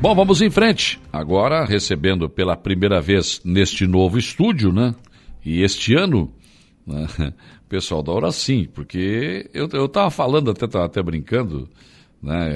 Bom, vamos em frente. Agora, recebendo pela primeira vez neste novo estúdio, né? E este ano, né? pessoal da hora sim, porque eu, eu tava falando, até, tava até brincando, né?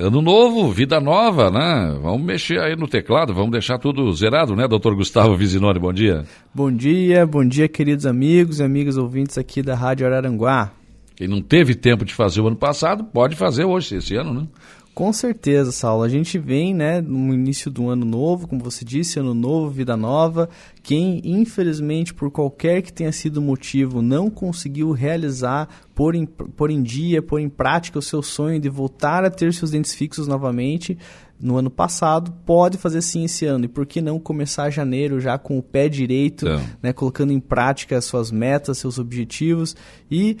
Ano novo, vida nova, né? Vamos mexer aí no teclado, vamos deixar tudo zerado, né, doutor Gustavo Vizinoni? Bom dia. Bom dia, bom dia, queridos amigos e amigas ouvintes aqui da Rádio Araranguá. Quem não teve tempo de fazer o ano passado, pode fazer hoje, esse ano, né? Com certeza, Saulo. A gente vem, né, no início do ano novo, como você disse, ano novo, vida nova. Quem, infelizmente, por qualquer que tenha sido o motivo, não conseguiu realizar, pôr em, pôr em dia, pôr em prática o seu sonho de voltar a ter seus dentes fixos novamente, no ano passado, pode fazer sim esse ano. E por que não começar janeiro já com o pé direito, então. né, colocando em prática suas metas, seus objetivos e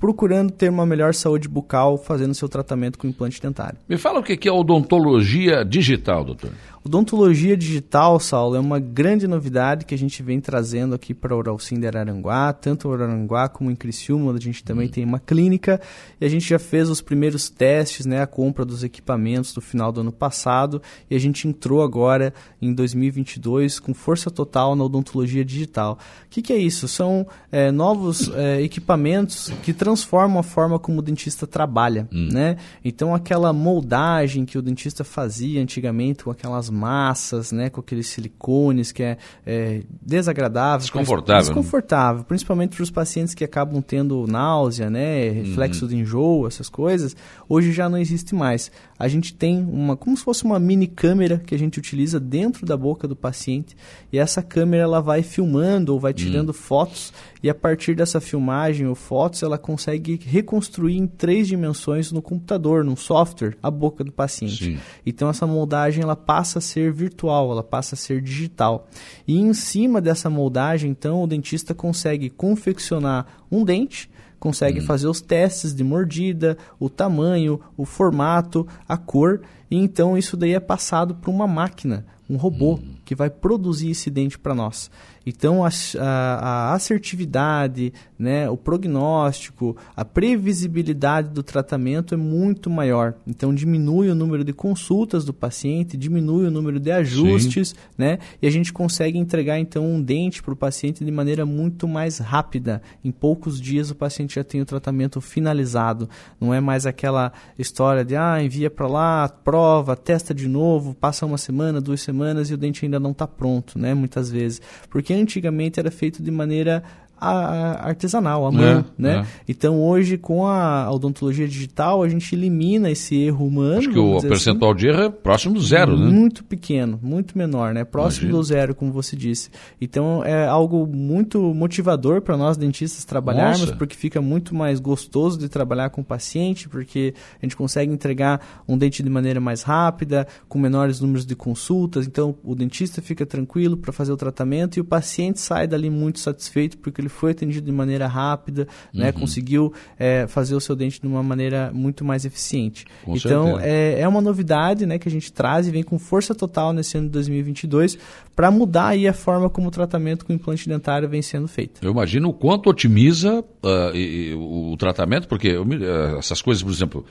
procurando ter uma melhor saúde bucal fazendo seu tratamento com implante dentário. Me fala o que é odontologia digital, doutor. Odontologia digital, Saulo, é uma grande novidade que a gente vem trazendo aqui para o Uralcim de Araranguá, tanto o Araranguá como em Criciúma, a gente também uhum. tem uma clínica e a gente já fez os primeiros testes, né, a compra dos equipamentos do final do ano passado e a gente entrou agora em 2022 com força total na odontologia digital. O que, que é isso? São é, novos é, equipamentos que transformam a forma como o dentista trabalha, uhum. né? Então aquela moldagem que o dentista fazia antigamente com aquelas massas, né, com aqueles silicones que é, é desagradável, desconfortável, desconfortável, né? principalmente para os pacientes que acabam tendo náusea, né, reflexo uhum. de enjoo, essas coisas. Hoje já não existe mais. A gente tem uma, como se fosse uma mini câmera que a gente utiliza dentro da boca do paciente e essa câmera ela vai filmando ou vai tirando uhum. fotos e a partir dessa filmagem ou fotos ela consegue reconstruir em três dimensões no computador, no software, a boca do paciente. Sim. Então essa moldagem ela passa a ser virtual, ela passa a ser digital. E em cima dessa moldagem, então, o dentista consegue confeccionar um dente, consegue hum. fazer os testes de mordida, o tamanho, o formato, a cor, e então isso daí é passado para uma máquina, um robô, hum. Que vai produzir esse dente para nós. Então, a, a, a, assertividade, né, o prognóstico, a previsibilidade do tratamento é muito maior. Então, diminui o número de consultas do paciente, diminui o número de ajustes, né, e a gente consegue entregar, então, um dente para o paciente de maneira muito mais rápida. Em poucos dias, o paciente já tem o tratamento finalizado. Não é mais aquela história de, ah, envia para lá, prova, testa de novo, passa uma semana, duas semanas e o dente ainda não está pronto, né, muitas vezes. Porque que antigamente era feito de maneira artesanal, à mão, é, né? É. Então hoje com a odontologia digital a gente elimina esse erro humano. Acho que o percentual assim, de erro é próximo do zero, muito né? Muito pequeno, muito menor, né? Próximo Imagina. do zero, como você disse. Então é algo muito motivador para nós dentistas trabalharmos, Nossa. porque fica muito mais gostoso de trabalhar com o paciente, porque a gente consegue entregar um dente de maneira mais rápida, com menores números de consultas. Então o dentista fica tranquilo para fazer o tratamento e o paciente sai dali muito satisfeito porque ele foi atendido de maneira rápida, né, uhum. né, conseguiu é, fazer o seu dente de uma maneira muito mais eficiente. Com então, é, é, uma novidade né, que a gente traz e vem com força total nesse ano de 2022 para mudar aí a forma como o tratamento com implante dentário vem sendo feito. Eu imagino o quanto otimiza uh, e, o, tratamento, porque eu, uh, essas coisas, por exemplo,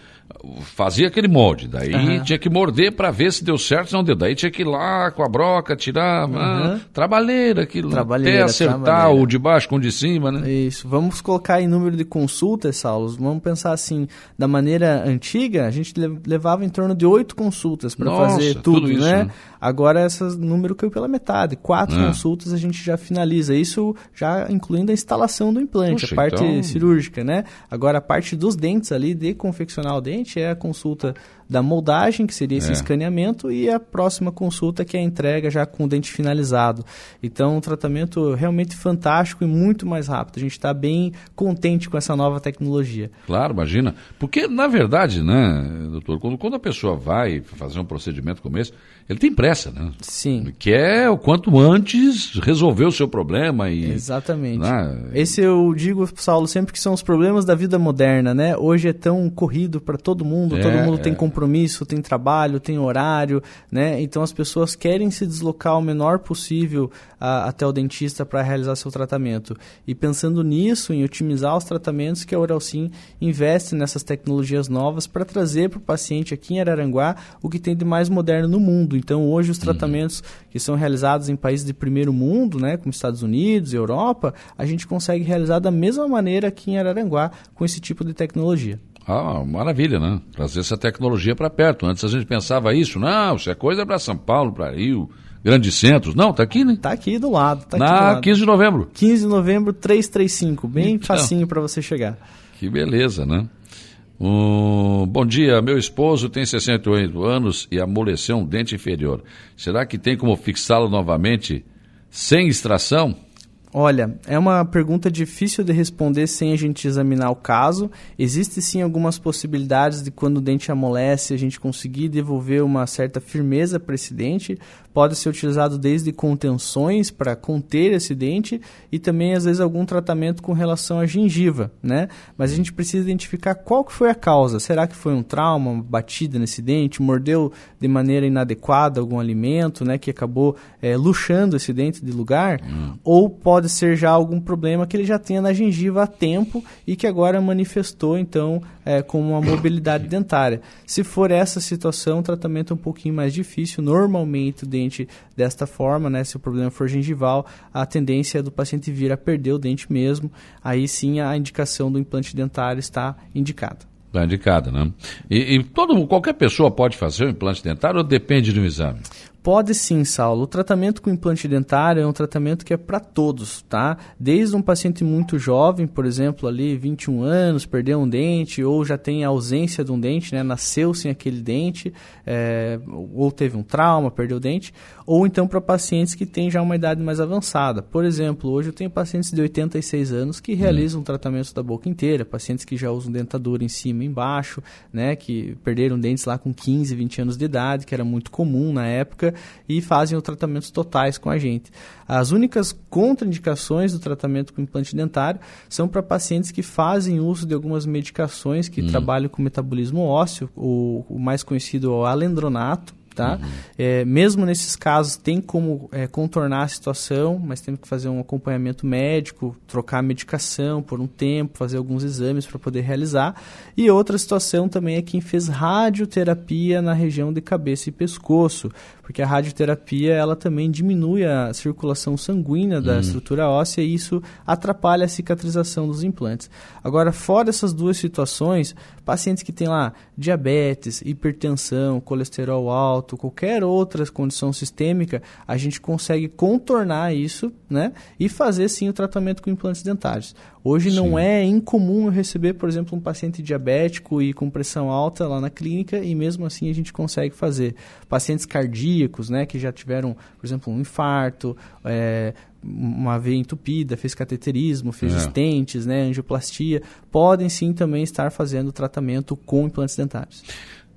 fazia aquele molde, daí uhum. tinha que morder para ver se deu certo, não deu, daí tinha que ir lá com a broca, tirar, uhum. ah, trabalheira aquilo, trabalheira, até acertar trabalheira. o de baixo com o de cima, né? Isso. Vamos colocar em número de consultas, Saulo. Vamos pensar assim, da maneira antiga, a gente levava em torno de oito consultas para fazer tudo, tudo isso, né? né? Agora esse número caiu pela metade. Quatro é. consultas a gente já finaliza. Isso já incluindo a instalação do implante, Poxa, a parte então... cirúrgica, né? Agora a parte dos dentes ali, de confeccionar o dente, é a consulta da moldagem, que seria esse é. escaneamento, e a próxima consulta, que é a entrega já com o dente finalizado. Então, um tratamento realmente fantástico e muito mais rápido. A gente está bem contente com essa nova tecnologia. Claro, imagina. Porque, na verdade, né, doutor, quando, quando a pessoa vai fazer um procedimento como esse, ele tem pressa, né? Sim. Ele quer o quanto antes resolver o seu problema e... Exatamente. Né? Esse eu digo, Saulo, sempre que são os problemas da vida moderna, né? Hoje é tão corrido para todo mundo, é, todo mundo é. tem compromisso compromisso, tem trabalho, tem horário, né? Então as pessoas querem se deslocar o menor possível a, até o dentista para realizar seu tratamento. E pensando nisso, em otimizar os tratamentos, que a Oralsim investe nessas tecnologias novas para trazer para o paciente aqui em Araranguá o que tem de mais moderno no mundo. Então hoje os uhum. tratamentos que são realizados em países de primeiro mundo, né, como Estados Unidos, Europa, a gente consegue realizar da mesma maneira aqui em Araranguá com esse tipo de tecnologia. Ah, maravilha, né? Trazer essa tecnologia para perto. Antes a gente pensava isso, não, isso é coisa para São Paulo, para Rio, grandes centros. Não, tá aqui, né? Tá aqui do lado. Tá Na lado. 15 de novembro. 15 de novembro, 335. Bem então, facinho para você chegar. Que beleza, né? Um, bom dia, meu esposo tem 68 anos e amoleceu um dente inferior. Será que tem como fixá-lo novamente sem extração? Olha, é uma pergunta difícil de responder sem a gente examinar o caso. Existem sim algumas possibilidades de quando o dente amolece a gente conseguir devolver uma certa firmeza para esse dente. Pode ser utilizado desde contenções para conter esse dente e também às vezes algum tratamento com relação à gengiva, né? Mas a gente precisa identificar qual que foi a causa. Será que foi um trauma, uma batida nesse dente, mordeu de maneira inadequada algum alimento, né, que acabou é, luxando esse dente de lugar? Hum. Ou pode pode ser já algum problema que ele já tenha na gengiva há tempo e que agora manifestou, então, é, como uma mobilidade dentária. Se for essa situação, o tratamento é um pouquinho mais difícil. Normalmente, o dente desta forma, né, se o problema for gengival, a tendência é do paciente vir a perder o dente mesmo. Aí sim, a indicação do implante dentário está indicada. Está indicada, né? E, e todo, qualquer pessoa pode fazer o implante dentário ou depende do exame? Pode sim, Saulo. O tratamento com implante dentário é um tratamento que é para todos, tá? Desde um paciente muito jovem, por exemplo, ali 21 anos, perdeu um dente ou já tem ausência de um dente, né? Nasceu sem aquele dente, é, ou teve um trauma, perdeu o dente, ou então para pacientes que têm já uma idade mais avançada. Por exemplo, hoje eu tenho pacientes de 86 anos que realizam hum. tratamento da boca inteira, pacientes que já usam dentadura em cima e embaixo, né? Que perderam dentes lá com 15, 20 anos de idade, que era muito comum na época e fazem os tratamentos totais com a gente. As únicas contraindicações do tratamento com implante dentário são para pacientes que fazem uso de algumas medicações que hum. trabalham com metabolismo ósseo, o, o mais conhecido é o alendronato, Tá? Uhum. É, mesmo nesses casos, tem como é, contornar a situação, mas temos que fazer um acompanhamento médico, trocar a medicação por um tempo, fazer alguns exames para poder realizar. E outra situação também é quem fez radioterapia na região de cabeça e pescoço, porque a radioterapia ela também diminui a circulação sanguínea da uhum. estrutura óssea e isso atrapalha a cicatrização dos implantes. Agora, fora essas duas situações, pacientes que têm lá diabetes, hipertensão, colesterol alto, qualquer outra condição sistêmica, a gente consegue contornar isso né, e fazer sim o tratamento com implantes dentários. Hoje sim. não é incomum eu receber, por exemplo, um paciente diabético e com pressão alta lá na clínica e mesmo assim a gente consegue fazer. Pacientes cardíacos, né, que já tiveram, por exemplo, um infarto, é, uma veia entupida, fez cateterismo, fez é. estentes, né, angioplastia, podem sim também estar fazendo tratamento com implantes dentários.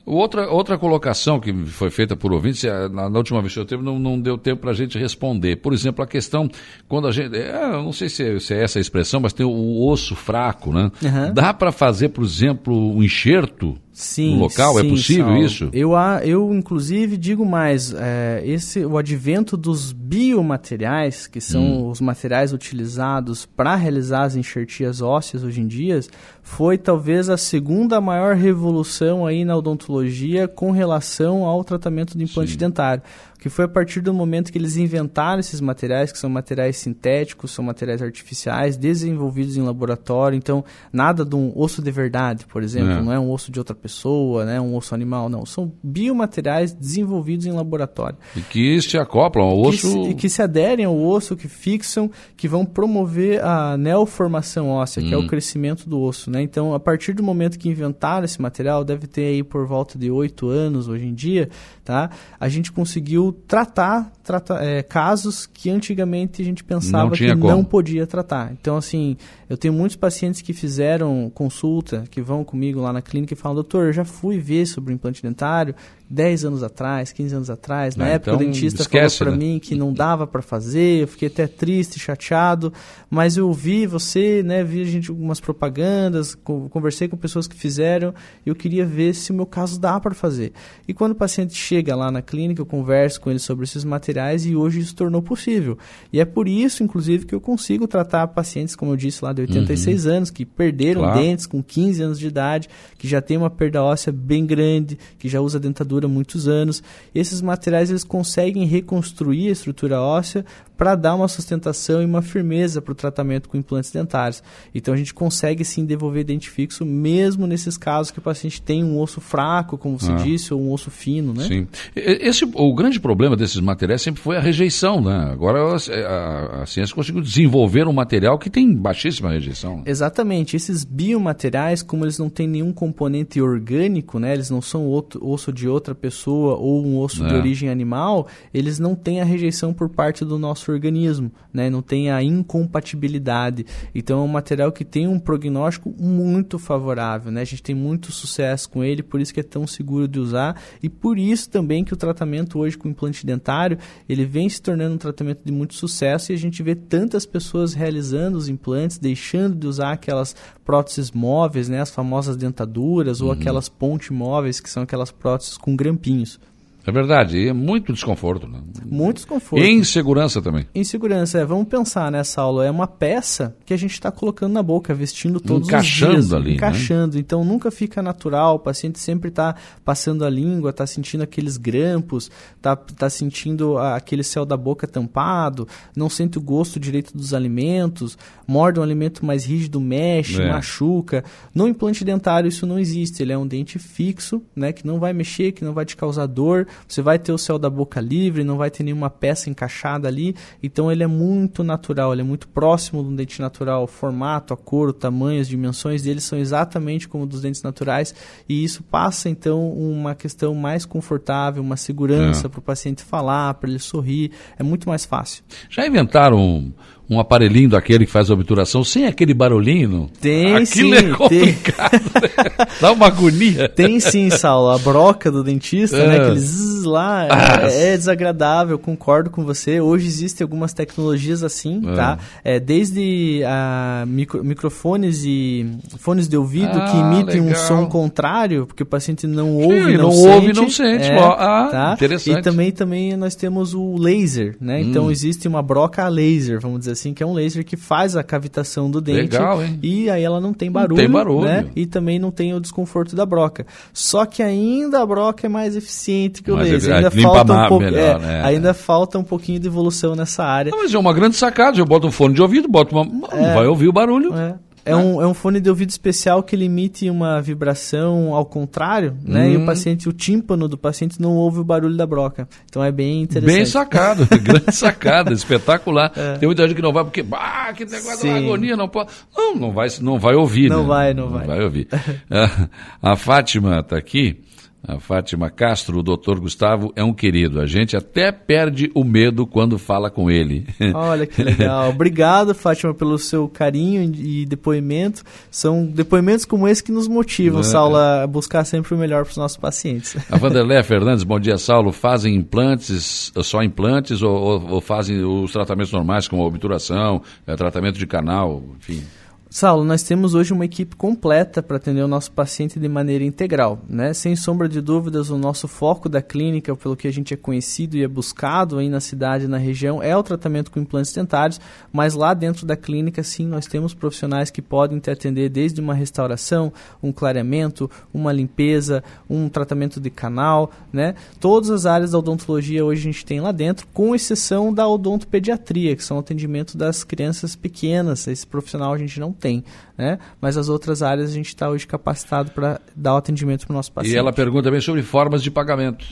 Outra, outra colocação que foi feita por ouvintes, na, na última vez que eu teve, não, não deu tempo para a gente responder. Por exemplo, a questão, quando a gente. É, não sei se é, se é, essa a expressão, mas tem o, o osso fraco, né? Uhum. Dá para fazer, por exemplo, um enxerto sim, no local? É sim, é possível Saulo. isso? Eu, eu, inclusive, digo mais: é, esse, o advento dos biomateriais, que são hum. os materiais utilizados para realizar as enxertias ósseas hoje em dia, foi talvez a segunda maior revolução aí na odontologia com relação ao tratamento do implante sim. dentário que foi a partir do momento que eles inventaram esses materiais, que são materiais sintéticos, são materiais artificiais, desenvolvidos em laboratório. Então, nada de um osso de verdade, por exemplo, é. não é um osso de outra pessoa, né, um osso animal, não. São biomateriais desenvolvidos em laboratório. E que se acoplam ao osso. Que se, que se aderem ao osso, que fixam, que vão promover a neoformação óssea, hum. que é o hum. crescimento do osso. Né? Então, a partir do momento que inventaram esse material, deve ter aí por volta de oito anos hoje em dia, tá? a gente conseguiu tratar, tratar é, casos que antigamente a gente pensava não que como. não podia tratar. Então, assim, eu tenho muitos pacientes que fizeram consulta, que vão comigo lá na clínica e falam, doutor, eu já fui ver sobre o implante dentário, 10 anos atrás, 15 anos atrás. Na Ah, época então o dentista esquece, falou para né? mim que não dava para fazer, eu fiquei até triste, chateado, mas eu vi você, né, vi a gente algumas propagandas, co- conversei com pessoas que fizeram, e eu queria ver se o meu caso dá para fazer. E quando o paciente chega lá na clínica, eu converso com ele sobre esses materiais e hoje isso tornou possível. E é por isso, inclusive, que eu consigo tratar pacientes, como eu disse lá, de 86 anos, que perderam Claro. dentes com 15 anos de idade, que já tem uma perda óssea bem grande, que já usa dentadura há muitos anos. Esses materiais eles conseguem reconstruir a estrutura óssea para dar uma sustentação e uma firmeza para o tratamento com implantes dentários. Então a gente consegue sim devolver dente fixo mesmo nesses casos que o paciente tem um osso fraco, como você Ah. disse, ou um osso fino, né? Sim. Esse, o grande problema desses materiais sempre foi a rejeição, né? Agora a, a- a ciência conseguiu desenvolver um material que tem baixíssima rejeição. Exatamente. Esses biomateriais, como eles não têm nenhum componente orgânico, né? Eles não são outro, osso de outra pessoa ou um osso de É. origem animal, eles não têm a rejeição por parte do nosso organismo, né? Não tem a incompatibilidade. Então é um material que tem um prognóstico muito favorável, né? A gente tem muito sucesso com ele, por isso que é tão seguro de usar e por isso também que o tratamento hoje com implante dentário, ele vem se tornando um tratamento de muito sucesso e a gente vê tantas pessoas realizando os implantes, deixando de usar aquelas próteses móveis, né, as famosas dentaduras ou aquelas ponte móveis, que são aquelas próteses com grampinhos. É verdade, é muito desconforto, né? Muito desconforto. E insegurança também. Insegurança, é, vamos pensar nessa aula, é uma peça que a gente está colocando na boca, vestindo todos Encaixando os dias. ali, né? Encaixando, então nunca fica natural, o paciente sempre está passando a língua, está sentindo aqueles grampos, está tá sentindo aquele céu da boca tampado, não sente o gosto direito dos alimentos, morde um alimento mais rígido, mexe, É. machuca. No implante dentário isso não existe, ele é um dente fixo, né, que não vai mexer, que não vai te causar dor, você vai ter o céu da boca livre, não vai ter nenhuma peça encaixada ali, então ele é muito natural, ele é muito próximo um dente natural, o formato, a cor, o tamanho, as dimensões dele são exatamente como dos dentes naturais, e isso passa então uma questão mais confortável, uma segurança É. para o paciente falar, para ele sorrir, é muito mais fácil. Já inventaram um, um aparelhinho daquele que faz a obturação sem aquele barulhinho? Tem Aquilo sim, é tem. complicado. né? Dá uma agonia. Tem sim, Saulo. A broca do dentista, É. né? Aquele zzz lá, Ah. é, é desagradável, concordo com você. Hoje existem algumas tecnologias assim, É. tá? É, desde a micro- microfones e fones de ouvido Ah, que emitem um legal. som contrário, porque o paciente não ouve, Sim, não, não sente. ouve, não sente. É, ah, tá? interessante. E também, também nós temos o laser, né? Então Hum. existe uma broca a laser, vamos dizer assim, que é um laser que faz a cavitação do dente. Legal, hein? E aí ela não tem barulho, tem barulho. né? E também não tem o desconforto da broca. Só que ainda a broca é mais eficiente que o laser. Ainda falta um pouco, melhor, é, né? ainda falta um pouquinho de evolução nessa área. Não, mas é uma grande sacada. Eu boto um fone de ouvido, boto uma. Não vai ouvir o barulho. É. É um, é um fone de ouvido especial que ele emite uma vibração ao contrário, né? E Hum. o paciente, o tímpano do paciente não ouve o barulho da broca. Então é bem interessante. Bem sacado, grande sacada, espetacular. Tem muita gente que não vai porque, bah, que negócio da agonia, não pode. Não, não vai, não vai ouvir, Não né? vai, não vai. Não vai ouvir. a Fátima está aqui. A Fátima Castro, o doutor Gustavo, é um querido. A gente até perde o medo quando fala com ele. Olha que legal. Obrigado, Fátima, pelo seu carinho e depoimento. São depoimentos como esse que nos motivam, É. Saulo, a buscar sempre o melhor para os nossos pacientes. A Vanderlé Fernandes, bom dia, Saulo. Fazem implantes, só implantes ou, ou- ou fazem os tratamentos normais, como obturação, eh, tratamento de canal, enfim? Saulo, nós temos hoje uma equipe completa para atender o nosso paciente de maneira integral. Né? Sem sombra de dúvidas, o nosso foco da clínica, pelo que a gente é conhecido e é buscado aí na cidade e na região, é o tratamento com implantes dentários, mas lá dentro da clínica, sim, nós temos profissionais que podem te atender desde uma restauração, um clareamento, uma limpeza, um tratamento de canal, né? Todas as áreas da odontologia hoje a gente tem lá dentro, com exceção da odontopediatria, que são atendimento das crianças pequenas. Esse profissional a gente não tem, né? Mas as outras áreas a gente está hoje capacitado para dar o atendimento para o nosso paciente. E ela pergunta também sobre formas de pagamento.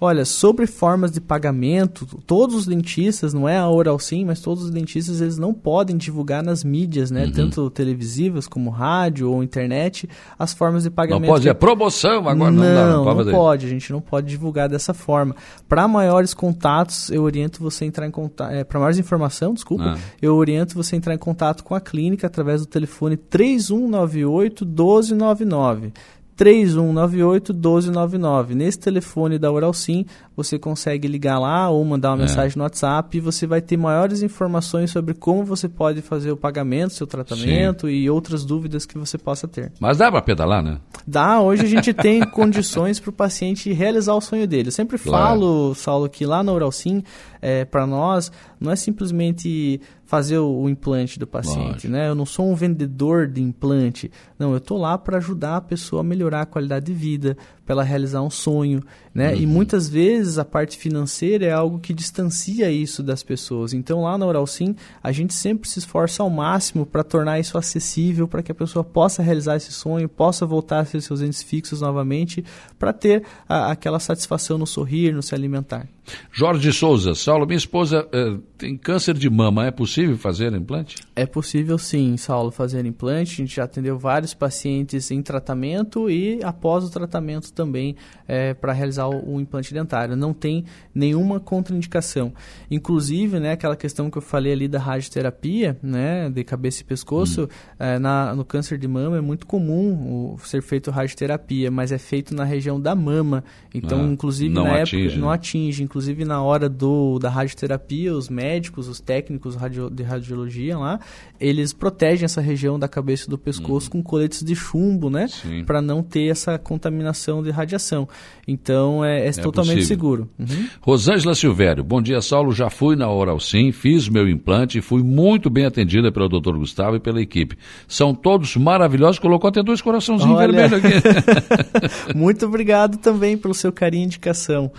Olha, sobre formas de pagamento, todos os dentistas, não é a Oral Sim, mas todos os dentistas eles não podem divulgar nas mídias, né, tanto televisivas como rádio ou internet, as formas de Não pagamento. pode dizer promoção, agora não, dá, não pode fazer. pode, a gente não pode divulgar dessa forma. Para maiores contatos, eu oriento você a entrar em contato, é, para maiores informação, desculpa, Ah. eu oriento você a entrar em contato com a clínica através do telefone 3198 1299. 3198 1299. Nesse telefone da Oral Sim, você consegue ligar lá ou mandar uma é. mensagem no WhatsApp e você vai ter maiores informações sobre como você pode fazer o pagamento, seu tratamento Sim. e outras dúvidas que você possa ter. Mas dá para pedalar, né? Dá, hoje a gente tem condições para o paciente realizar o sonho dele. Eu sempre claro. falo, Saulo, que lá na Oral Sim, é, para nós, não é simplesmente fazer o, o implante do paciente, né? Eu não sou um vendedor de implante. Não, eu estou lá para ajudar a pessoa a melhorar a qualidade de vida, para ela realizar um sonho, né? Uhum. E muitas vezes a parte financeira é algo que distancia isso das pessoas. Então lá na Oral Sim, a gente sempre se esforça ao máximo para tornar isso acessível, para que a pessoa possa realizar esse sonho, possa voltar a ser seus entes fixos novamente, para ter a, aquela satisfação no sorrir, no se alimentar. Jorge Souza, Saulo, minha esposa uh, tem câncer de mama, é possível fazer implante? É possível sim, Saulo, fazer implante. A gente já atendeu vários pacientes em tratamento e após o tratamento também é, para realizar o, o, implante dentário. Não tem nenhuma contraindicação. Inclusive, né, aquela questão que eu falei ali da radioterapia, né, de cabeça e pescoço, hum. é, na, no câncer de mama é muito comum o, ser feito radioterapia, mas é feito na região da mama. Então, ah, inclusive na atinge, época, né? não atinge. Inclusive na hora do, da radioterapia, os médicos, os técnicos radio, de radiologia lá, eles protegem essa região da cabeça e do pescoço hum. com coletes de chumbo, né, para não ter essa contaminação de radiação. Então é, é, é totalmente possível. seguro. Uhum. Rosângela Silvério, bom dia, Saulo. Já fui na Oral Sim, fiz meu implante e fui muito bem atendida pelo Dr. Gustavo e pela equipe. São todos maravilhosos. Colocou até dois coraçãozinhos vermelhos aqui. muito obrigado também pelo seu carinho e indicação.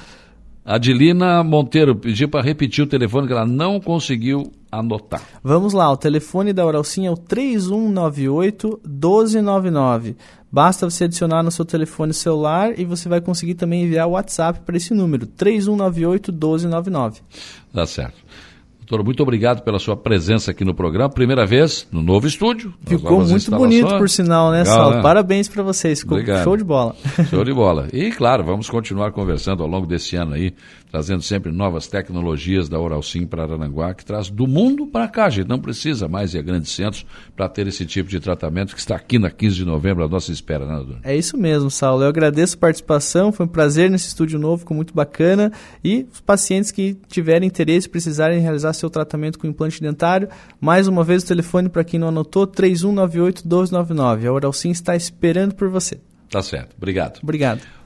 Adilina Monteiro pediu para repetir o telefone que ela não conseguiu anotar. Vamos lá, o telefone da Oral Sim é o 3198 1299. Basta você adicionar no seu telefone celular e você vai conseguir também enviar o WhatsApp para esse número, 3198 1299. Tá certo. Doutor, muito obrigado pela sua presença aqui no programa. Primeira vez no novo estúdio. Ficou muito bonito, por sinal, né, Sal? Né? Parabéns para vocês. Ficou obrigado. show de bola. Show de bola. E, claro, vamos continuar conversando ao longo desse ano aí, trazendo sempre novas tecnologias da Oral Sim para Arananguá, que traz do mundo para cá. A gente não precisa mais ir a grandes centros para ter esse tipo de tratamento que está aqui na 15 de novembro à nossa espera, né, doutor? É isso mesmo, Saulo. Eu agradeço a participação. Foi um prazer nesse estúdio novo, ficou muito bacana. E os pacientes que tiverem interesse, precisarem realizar seu tratamento com implante dentário. Mais uma vez o telefone para quem não anotou, 3198 1299. A Oral Sim está esperando por você. Tá certo. Obrigado. Obrigado.